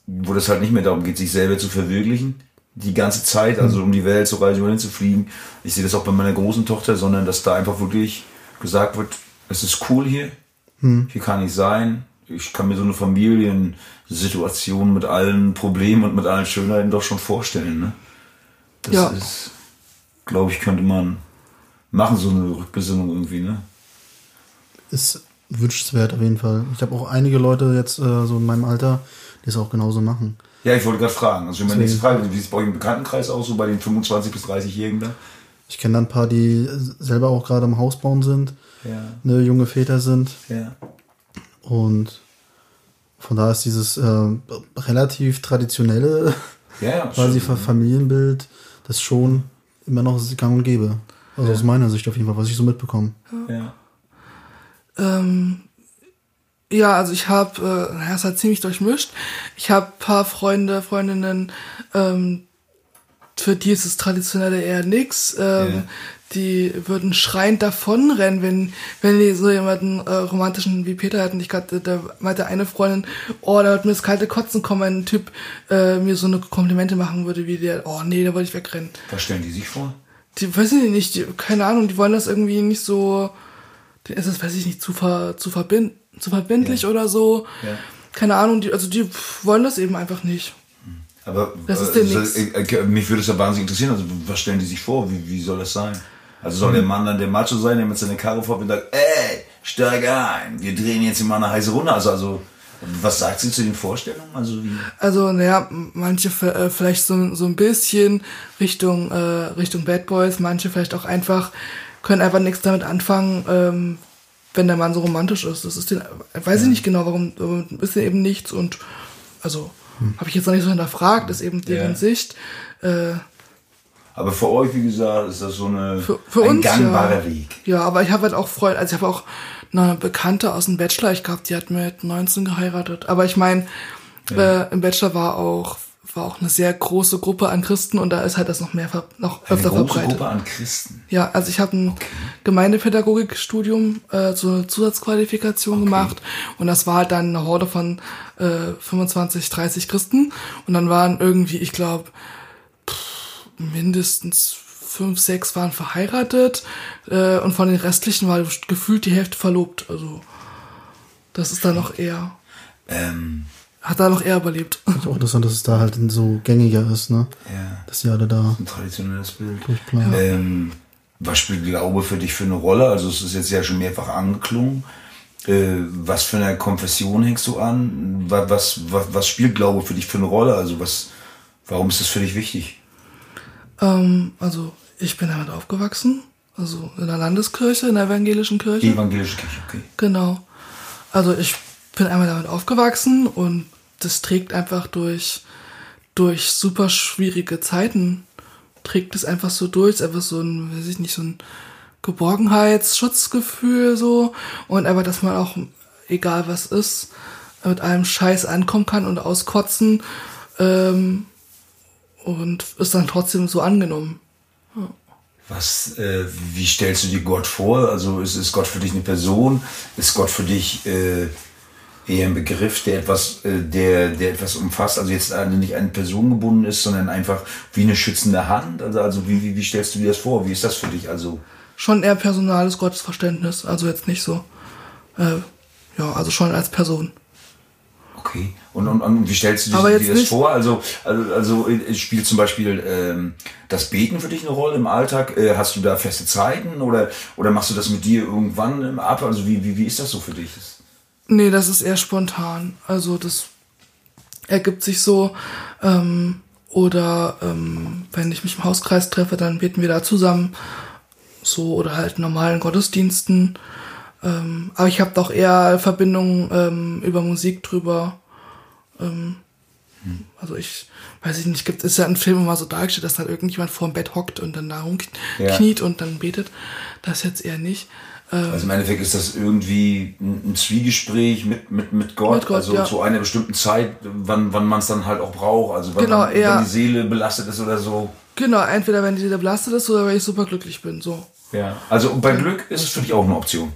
wo das halt nicht mehr darum geht, sich selber zu verwirklichen, die ganze Zeit, also hm. um die Welt zu reisen oder hinzufliegen. Ich sehe das auch bei meiner großen Tochter, sondern dass da einfach wirklich gesagt wird, es ist cool hier, hm. hier kann ich sein, ich kann mir so eine Familiensituation mit allen Problemen und mit allen Schönheiten doch schon vorstellen. Ne? Das ja. ist glaube ich, könnte man machen, so eine Rückbesinnung irgendwie, ne? Ist wünschenswert auf jeden Fall. Ich habe auch einige Leute jetzt äh, so in meinem Alter, die es auch genauso machen. Ja, ich wollte gerade fragen. Also meine nächste Frage, wie sieht es bei euch im Bekanntenkreis aus, so bei den 25- bis 30-Jährigen da? Ich kenne dann ein paar, die selber auch gerade am Haus bauen sind, ja. ne, junge Väter sind. Ja. Und von da ist dieses äh, relativ traditionelle ja, quasi Familienbild, das schon immer noch gang und gäbe. Also ja. aus meiner Sicht auf jeden Fall, was ich so mitbekomme. Ja. Ähm, ja, also ich habe, äh, naja, es hat ziemlich durchmischt. Ich habe paar Freunde, Freundinnen, ähm, für die ist das Traditionelle eher nix. Ähm, ja. Die würden schreiend davonrennen, wenn, wenn die so jemanden äh, romantischen wie Peter hatten. Ich gerade, da meinte eine Freundin, oh, da wird mir das kalte Kotzen kommen, wenn ein Typ äh, mir so eine Komplimente machen würde wie der. Oh nee, da wollte ich wegrennen. Was stellen die sich vor? Die weiß ich nicht, die, keine Ahnung, die wollen das irgendwie nicht so. Ist das, weiß ich nicht, zu, ver, zu, verbind, zu verbindlich ja. oder so. Ja. Keine Ahnung, die, also die wollen das eben einfach nicht. Aber das ist denn also, äh, mich würde es ja wahnsinnig interessieren. Also, was stellen die sich vor? Wie, wie soll das sein? Also soll der Mann dann der Macho sein, der mit seiner Karre fährt und sagt, ey, steig ein, wir drehen jetzt immer eine heiße Runde. Also, also was sagt sie zu den Vorstellungen? Also, wie? also naja, manche äh, vielleicht so, so ein bisschen Richtung, äh, Richtung Bad Boys, manche vielleicht auch einfach, können einfach nichts damit anfangen, ähm, wenn der Mann so romantisch ist. Das ist den, weiß ja. ich nicht genau, warum, ist er eben nichts und also hm. Habe ich jetzt noch nicht so hinterfragt, ist eben deren ja. Sicht. Äh, aber für euch, wie gesagt, ist das so eine, für, für ein uns, gangbarer ja. Weg. Ja, aber ich habe halt auch Freunde, also ich habe auch eine Bekannte aus dem Bachelor, ich glaube, die hat mit 19 geheiratet. Aber ich meine, ja. äh, im Bachelor war auch war auch eine sehr große Gruppe an Christen und da ist halt das noch mehr noch eine öfter große verbreitet. Gruppe an Christen. Ja, also ich habe ein okay. Gemeindepädagogikstudium äh, eine Zusatzqualifikation okay. gemacht und das war halt dann eine Horde von äh, 25, 30 Christen und dann waren irgendwie, ich glaube, mindestens fünf, sechs waren verheiratet äh, und von den restlichen war gefühlt die Hälfte verlobt. Also Das ist da noch eher, Ähm, hat da noch eher überlebt. Ist auch interessant, dass es da halt so gängiger ist, ne? ja, Dass die alle da ein traditionelles Bild. durchplanen. Ähm, was spielt Glaube für dich für eine Rolle? Also es ist jetzt ja schon mehrfach angeklungen. Äh, was für eine Konfession hängst du an? Wa- Was, was, was spielt Glaube für dich für eine Rolle? Also was, warum ist das für dich wichtig? Ähm, also ich bin damit aufgewachsen, also in der Landeskirche, in der evangelischen Die Kirche. evangelische Kirche, okay. Genau. Also ich bin einmal damit aufgewachsen und das trägt einfach durch, durch super schwierige Zeiten, trägt es einfach so durch, ist einfach so ein, weiß ich nicht, so ein Geborgenheitsschutzgefühl so und einfach, dass man auch, egal was ist, mit allem Scheiß ankommen kann und auskotzen ähm, und ist dann trotzdem so angenommen. Was, äh, wie stellst du dir Gott vor? Also ist, ist Gott für dich eine Person? Ist Gott für dich äh, eher ein Begriff, der etwas, äh, der, der etwas umfasst? Also jetzt nicht an Person gebunden ist, sondern einfach wie eine schützende Hand? Also, also wie, wie, wie stellst du dir das vor? Wie ist das für dich? Also Schon eher personales Gottesverständnis, also jetzt nicht so, äh, ja, also schon als Person. Okay. Und, und, und wie stellst du dir, dir das vor? Also, also, also äh, spielt zum Beispiel ähm, das Beten für dich eine Rolle im Alltag? Äh, hast du da feste Zeiten oder, oder machst du das mit dir irgendwann ab? Also wie, wie, wie ist das so für dich? Nee, das ist eher spontan. Also das ergibt sich so. Ähm, oder ähm, wenn ich mich im Hauskreis treffe, dann beten wir da zusammen. So oder halt normalen Gottesdiensten. Ähm, aber ich habe doch eher Verbindungen ähm, über Musik drüber. Ähm, Also ich weiß ich nicht, gibt ist ja ein Film immer so dargestellt, dass dann irgendjemand vor dem Bett hockt und dann da Ja. rumkniet und dann betet. Das jetzt eher nicht. Ähm, Also im Endeffekt ist das irgendwie ein Zwiegespräch mit, mit, mit Gott, Mit Gott, also ja. zu einer bestimmten Zeit, wann, wann man es dann halt auch braucht, also wann, Genau, man, eher- wenn die Seele belastet ist oder so. Genau, entweder wenn die Seele belastet ist oder wenn ich super glücklich bin. So. Ja. Also bei Glück ist es für dich auch eine Option.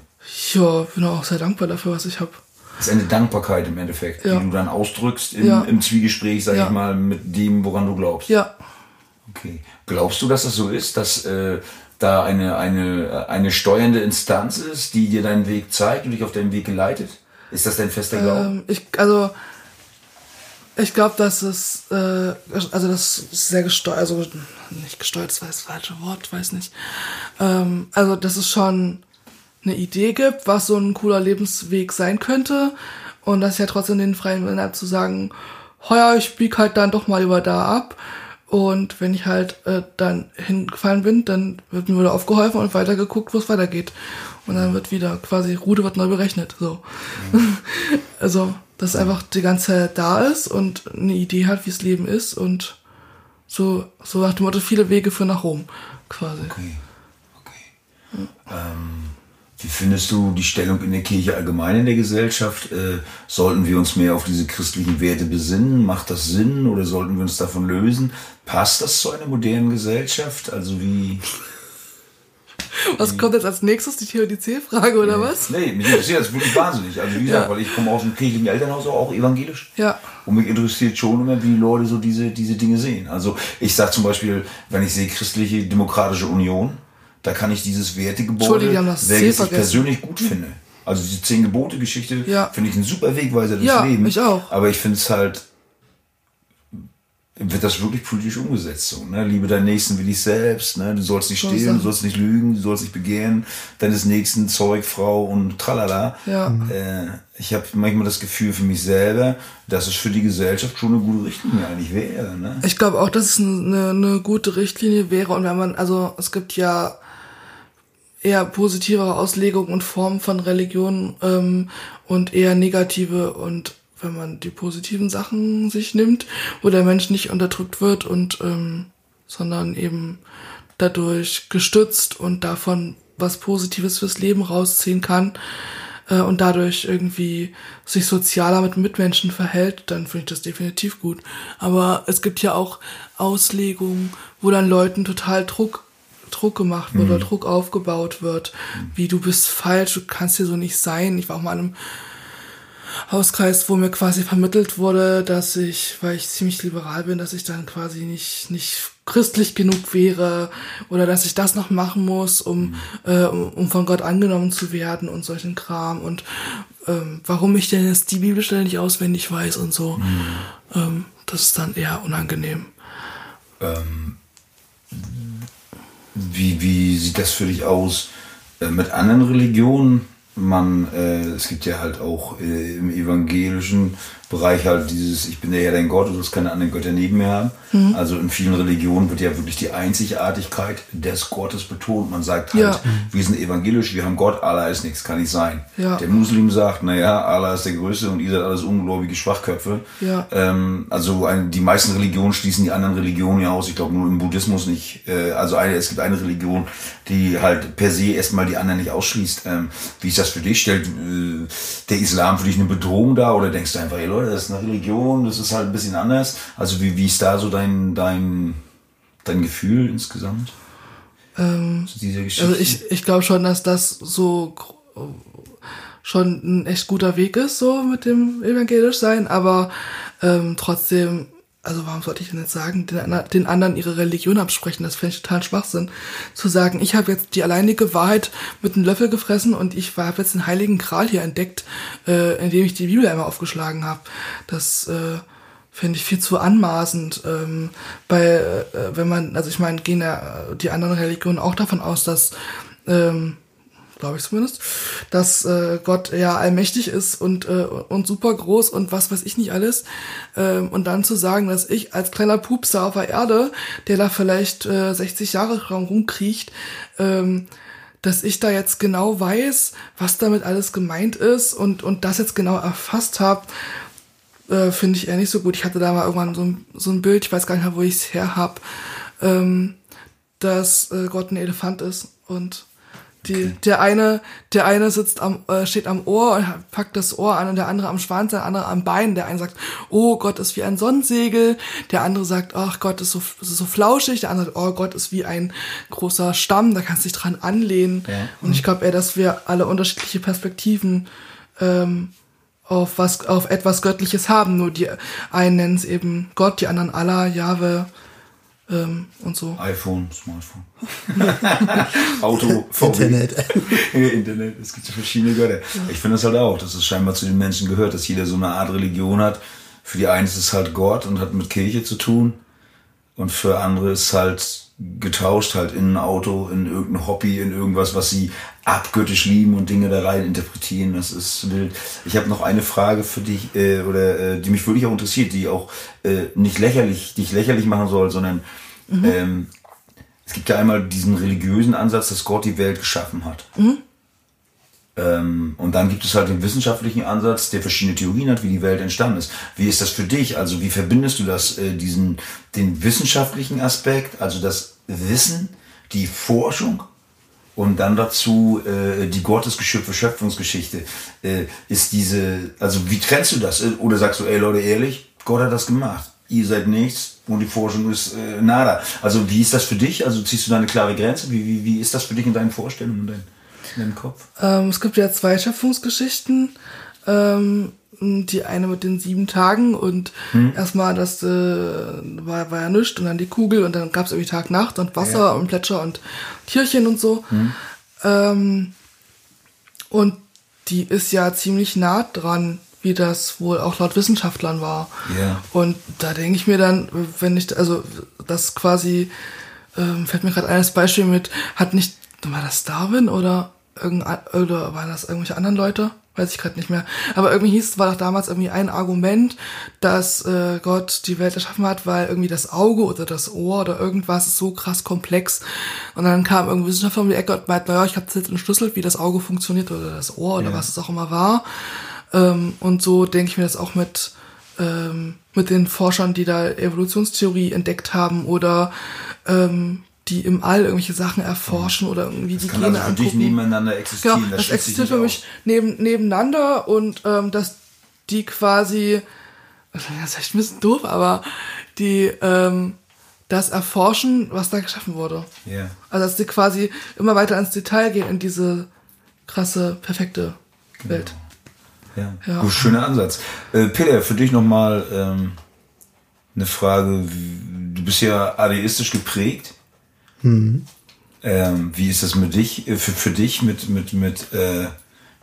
Ja, bin auch sehr dankbar dafür, was ich habe. Das ist eine Dankbarkeit im Endeffekt, Ja. die du dann ausdrückst im, Ja. im Zwiegespräch, sag Ja. ich mal, mit dem, woran du glaubst. Ja, Okay. Glaubst du, dass das so ist, dass äh, da eine, eine, eine steuernde Instanz ist, die dir deinen Weg zeigt und dich auf deinen Weg geleitet? Ist das dein fester Glaube? ähm, ich, also, ich glaube, dass es, äh, also das ist sehr gesteuert, also nicht gesteuert, das war das falsche Wort, weiß nicht. Ähm, also, dass es schon eine Idee gibt, was so ein cooler Lebensweg sein könnte und dass ich ja trotzdem den freien Willen habe zu sagen, heuer, ich bieg halt dann doch mal über da ab und wenn ich halt äh, dann hingefallen bin, dann wird mir wieder aufgeholfen und weiter geguckt, wo es weitergeht. Und dann wird wieder quasi, Rude wird neu berechnet. So. also, dass einfach die ganze Zeit da ist und eine Idee hat, wie das Leben ist und so, so nach dem Motto, viele Wege führen nach Rom, quasi. Okay. okay. Ähm, wie findest du die Stellung in der Kirche allgemein in der Gesellschaft? Äh, sollten wir uns mehr auf diese christlichen Werte besinnen? Macht das Sinn oder sollten wir uns davon lösen? Passt das zu einer modernen Gesellschaft? Also wie... Was kommt jetzt als nächstes, die Theodizee-Frage oder was? Nee, mich interessiert das wirklich wahnsinnig. Also wie gesagt, Ja. weil ich komme aus einem kirchlichen Elternhaus, auch evangelisch. Ja. Und mich interessiert schon immer, wie die Leute so diese, diese Dinge sehen. Also ich sage zum Beispiel, wenn ich sehe christliche demokratische Union, da kann ich dieses Wertegebäude, welches ich persönlich gut finde. Also diese zehn Gebote Geschichte Ja. finde ich ein super Wegweiser des Ja, Lebens. ich auch. Aber ich finde es halt, wird das wirklich politisch umgesetzt so, ne? Liebe deinen Nächsten wie dich selbst, ne? Du sollst nicht stehlen, du sollst nicht lügen, du sollst nicht begehren, deines Nächsten Zeug, Frau und tralala. Ja. Äh, ich habe manchmal das Gefühl für mich selber, dass es für die Gesellschaft schon eine gute Richtlinie eigentlich wäre, ne? Ich glaube auch, dass es eine, eine gute Richtlinie wäre und wenn man, also es gibt ja eher positivere Auslegungen und Formen von Religion ähm, und eher negative und wenn man die positiven Sachen sich nimmt, wo der Mensch nicht unterdrückt wird und ähm, sondern eben dadurch gestützt und davon was Positives fürs Leben rausziehen kann äh, und dadurch irgendwie sich sozialer mit Mitmenschen verhält, dann finde ich das definitiv gut. Aber es gibt ja auch Auslegungen, wo dann Leuten total Druck Druck gemacht wird oder Druck aufgebaut wird, wie du bist falsch, du kannst hier so nicht sein. Ich war auch mal in einem Hauskreis, wo mir quasi vermittelt wurde, dass ich, weil ich ziemlich liberal bin, dass ich dann quasi nicht, nicht christlich genug wäre oder dass ich das noch machen muss, um, äh, um, um von Gott angenommen zu werden und solchen Kram und ähm, warum ich denn jetzt die Bibelstelle nicht auswendig weiß und so. Mhm. Ähm, das ist dann eher unangenehm. Ähm, wie, wie sieht das für dich aus äh, mit anderen Religionen? Man, äh, es gibt ja halt auch äh, im evangelischen Bereich halt dieses, ich bin der Herr dein Gott, und du sollst keine anderen Götter neben mir haben. Mhm. Also in vielen Religionen wird ja wirklich die Einzigartigkeit des Gottes betont. Man sagt halt, Ja. wir sind evangelisch, wir haben Gott, Allah ist nichts, kann nicht sein. Ja. Der Muslim sagt, naja, Allah ist der Größte und ihr seid alles ungläubige Schwachköpfe. Ja. Ähm, also ein, die meisten Religionen schließen die anderen Religionen ja aus. Ich glaube nur im Buddhismus nicht. Äh, also eine, es gibt eine Religion, die halt per se erstmal die anderen nicht ausschließt. Ähm, wie ist das für dich? Stellt äh, der Islam für dich eine Bedrohung dar oder denkst du einfach, ey Leute, das ist eine Religion, das ist halt ein bisschen anders? Also wie, wie ist da so dein, dein, dein Gefühl insgesamt? Ähm, zu dieser Geschichte? Also ich, ich glaube schon, dass das so schon ein echt guter Weg ist, so mit dem evangelisch sein, aber ähm, trotzdem, also warum sollte ich denn jetzt sagen, den, den anderen ihre Religion absprechen? Das fände ich total Schwachsinn. Zu sagen, ich habe jetzt die alleinige Wahrheit mit einem Löffel gefressen und ich habe jetzt den heiligen Gral hier entdeckt, äh, indem ich die Bibel einmal aufgeschlagen habe. Das äh, finde ich viel zu anmaßend. Ähm, bei, äh, wenn man, also ich meine, gehen ja die anderen Religionen auch davon aus, dass, ähm, glaube ich zumindest, dass äh, Gott ja allmächtig ist und, äh, und super groß und was weiß ich nicht alles. Ähm, und dann zu sagen, dass ich als kleiner Pupser auf der Erde, der da vielleicht äh, 60 Jahre rumkriecht, ähm, dass ich da jetzt genau weiß, was damit alles gemeint ist und, und das jetzt genau erfasst habe, äh, finde ich eher nicht so gut. Ich hatte da mal irgendwann so ein, so ein Bild, ich weiß gar nicht mehr, wo ich es her hab, ähm, dass äh, Gott ein Elefant ist und die, der eine, der eine sitzt am, äh, steht am Ohr und packt das Ohr an und der andere am Schwanz, der andere am Bein. Der eine sagt, oh Gott ist wie ein Sonnensegel. Der andere sagt, ach Gott ist so, ist so flauschig. Der andere sagt, oh Gott ist wie ein großer Stamm. Da kannst du dich dran anlehnen. Ja. Und ich glaube eher, dass wir alle unterschiedliche Perspektiven ähm, auf was, auf etwas Göttliches haben. Nur die einen nennen es eben Gott, die anderen Allah, Jahwe ähm, und so. iPhone, Smartphone. Auto. Internet. Internet, es gibt so verschiedene Götter. Ich finde das halt auch, dass es scheinbar zu den Menschen gehört, dass jeder so eine Art Religion hat. Für die einen ist es halt Gott und hat mit Kirche zu tun. Und für andere ist halt getauscht halt in ein Auto, in irgendein Hobby, in irgendwas, was sie abgöttisch lieben und Dinge da rein interpretieren. Das ist wild. Ich habe noch eine Frage für dich, äh, oder äh, die mich wirklich auch interessiert, die auch äh, nicht lächerlich, dich lächerlich machen soll, sondern ähm, es gibt ja einmal diesen religiösen Ansatz, dass Gott die Welt geschaffen hat. Ähm, und dann gibt es halt den wissenschaftlichen Ansatz, der verschiedene Theorien hat, wie die Welt entstanden ist. Wie ist das für dich? Also wie verbindest du das, äh, diesen, den wissenschaftlichen Aspekt, also das Wissen, die Forschung und dann dazu äh, die Gottesgeschöpfe Schöpfungsgeschichte? Äh, ist diese, also wie trennst du das? Oder sagst du, ey Leute, ehrlich, Gott hat das gemacht. Ihr seid nichts und die Forschung ist äh, nada. Also wie ist das für dich? Also ziehst du da eine klare Grenze? Wie, wie, wie ist das für dich in deinen Vorstellungen, in, dein, in deinem Kopf? Ähm, es gibt ja zwei Schöpfungsgeschichten. Ähm, die eine mit den sieben Tagen und erstmal das äh, war, war ja nichts und dann die Kugel und dann gab es irgendwie Tag, Nacht und Wasser Ja. und Plätscher und Tierchen und so. Ähm, und die ist ja ziemlich nah dran, wie das wohl auch laut Wissenschaftlern war. Ja. Und da denke ich mir dann, wenn ich, also das quasi, ähm, fällt mir gerade eines Beispiel mit, hat nicht, war das Darwin oder irgendein, oder waren das irgendwelche anderen Leute? Weiß ich gerade nicht mehr. Aber irgendwie hieß es, war doch damals irgendwie ein Argument, dass äh, Gott die Welt erschaffen hat, weil irgendwie das Auge oder das Ohr oder irgendwas ist so krass komplex. Und dann kam irgendein Wissenschaftler um die Ecke und meinte, naja, ich habe jetzt entschlüsselt, wie das Auge funktioniert oder das Ohr oder Ja. was es auch immer war. Ähm, und so denke ich mir das auch mit, ähm, mit den Forschern, die da Evolutionstheorie entdeckt haben oder ähm, die im All irgendwelche Sachen erforschen oder irgendwie die Kann Gene also für dich angucken. nebeneinander existieren. Genau, das sich existiert für mich neben, nebeneinander und ähm, dass die quasi, das ist echt ein bisschen doof, aber die ähm, das erforschen, was da geschaffen wurde. Ja. Also dass die quasi immer weiter ins Detail gehen in diese krasse, perfekte Welt. Ja. Ja. Gut, schöner Ansatz. Äh, Peter, für dich nochmal ähm, eine Frage. Du bist ja atheistisch geprägt. Ähm, wie ist das mit dich, äh, für, für dich mit, mit, mit, äh,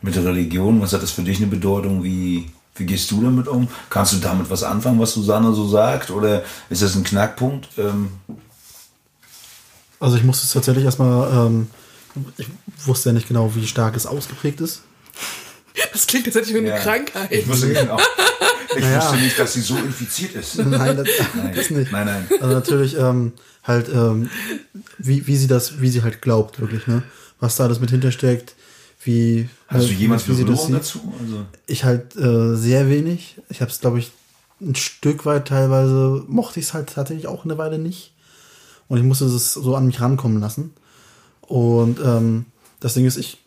Mit der Religion, was hat das für dich eine Bedeutung? Wie, wie gehst du damit um? Kannst du damit was anfangen, was Susanne so sagt? Oder ist das ein Knackpunkt? Ähm, Also ich musste es tatsächlich erstmal, ähm, ich wusste ja nicht genau, wie stark es ausgeprägt ist. Das klingt jetzt wie eine ja. Krankheit. Ich wusste, genau. ich Naja. wusste nicht, dass sie so infiziert ist. Nein, das, Nein, das nicht. nein, nein. Also natürlich ähm, halt, ähm, wie, wie sie das, wie sie halt glaubt, wirklich, ne? Was da alles mit hintersteckt, wie, Hast du halt, jemals wie Berührung dazu? Also, Ich halt äh, sehr wenig. Ich habe es, glaube ich, ein Stück weit teilweise, mochte ich es halt tatsächlich auch eine Weile nicht. Und ich musste es so an mich rankommen lassen. Und ähm, das Ding ist, ich,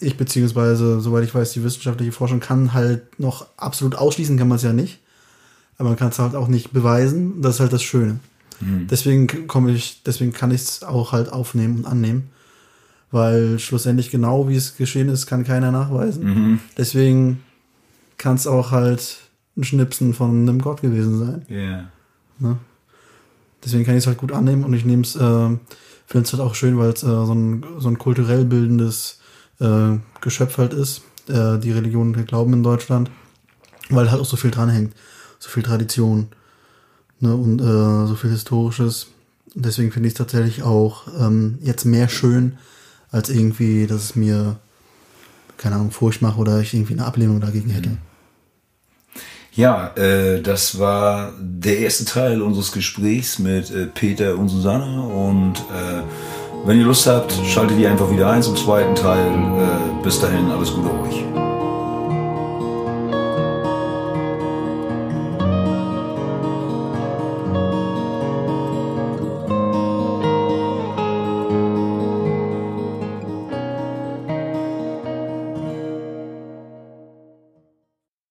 ich beziehungsweise, soweit ich weiß, die wissenschaftliche Forschung kann halt noch absolut ausschließen, kann man es ja nicht. Aber man kann es halt auch nicht beweisen. Das ist halt das Schöne. Deswegen komme ich, deswegen kann ich es auch halt aufnehmen und annehmen. Weil schlussendlich genau wie es geschehen ist, kann keiner nachweisen. Deswegen kann es auch halt ein Schnipsen von einem Gott gewesen sein. ja. Deswegen kann ich es halt gut annehmen und ich nehme es, äh, finde es halt auch schön, weil es äh, so, ein, so ein kulturell bildendes äh, Geschöpf halt ist, äh, die Religion und der Glauben in Deutschland, weil halt auch so viel dranhängt, so viel Tradition ne, und äh, so viel Historisches. Deswegen finde ich es tatsächlich auch ähm, jetzt mehr schön, als irgendwie, dass es mir, keine Ahnung, Furcht macht oder ich irgendwie eine Ablehnung dagegen hätte. Ja, äh, das war der erste Teil unseres Gesprächs mit äh, Peter und Susanne. Und äh, wenn ihr Lust habt, schaltet ihr einfach wieder ein zum zweiten Teil. Äh, bis dahin, alles Gute euch.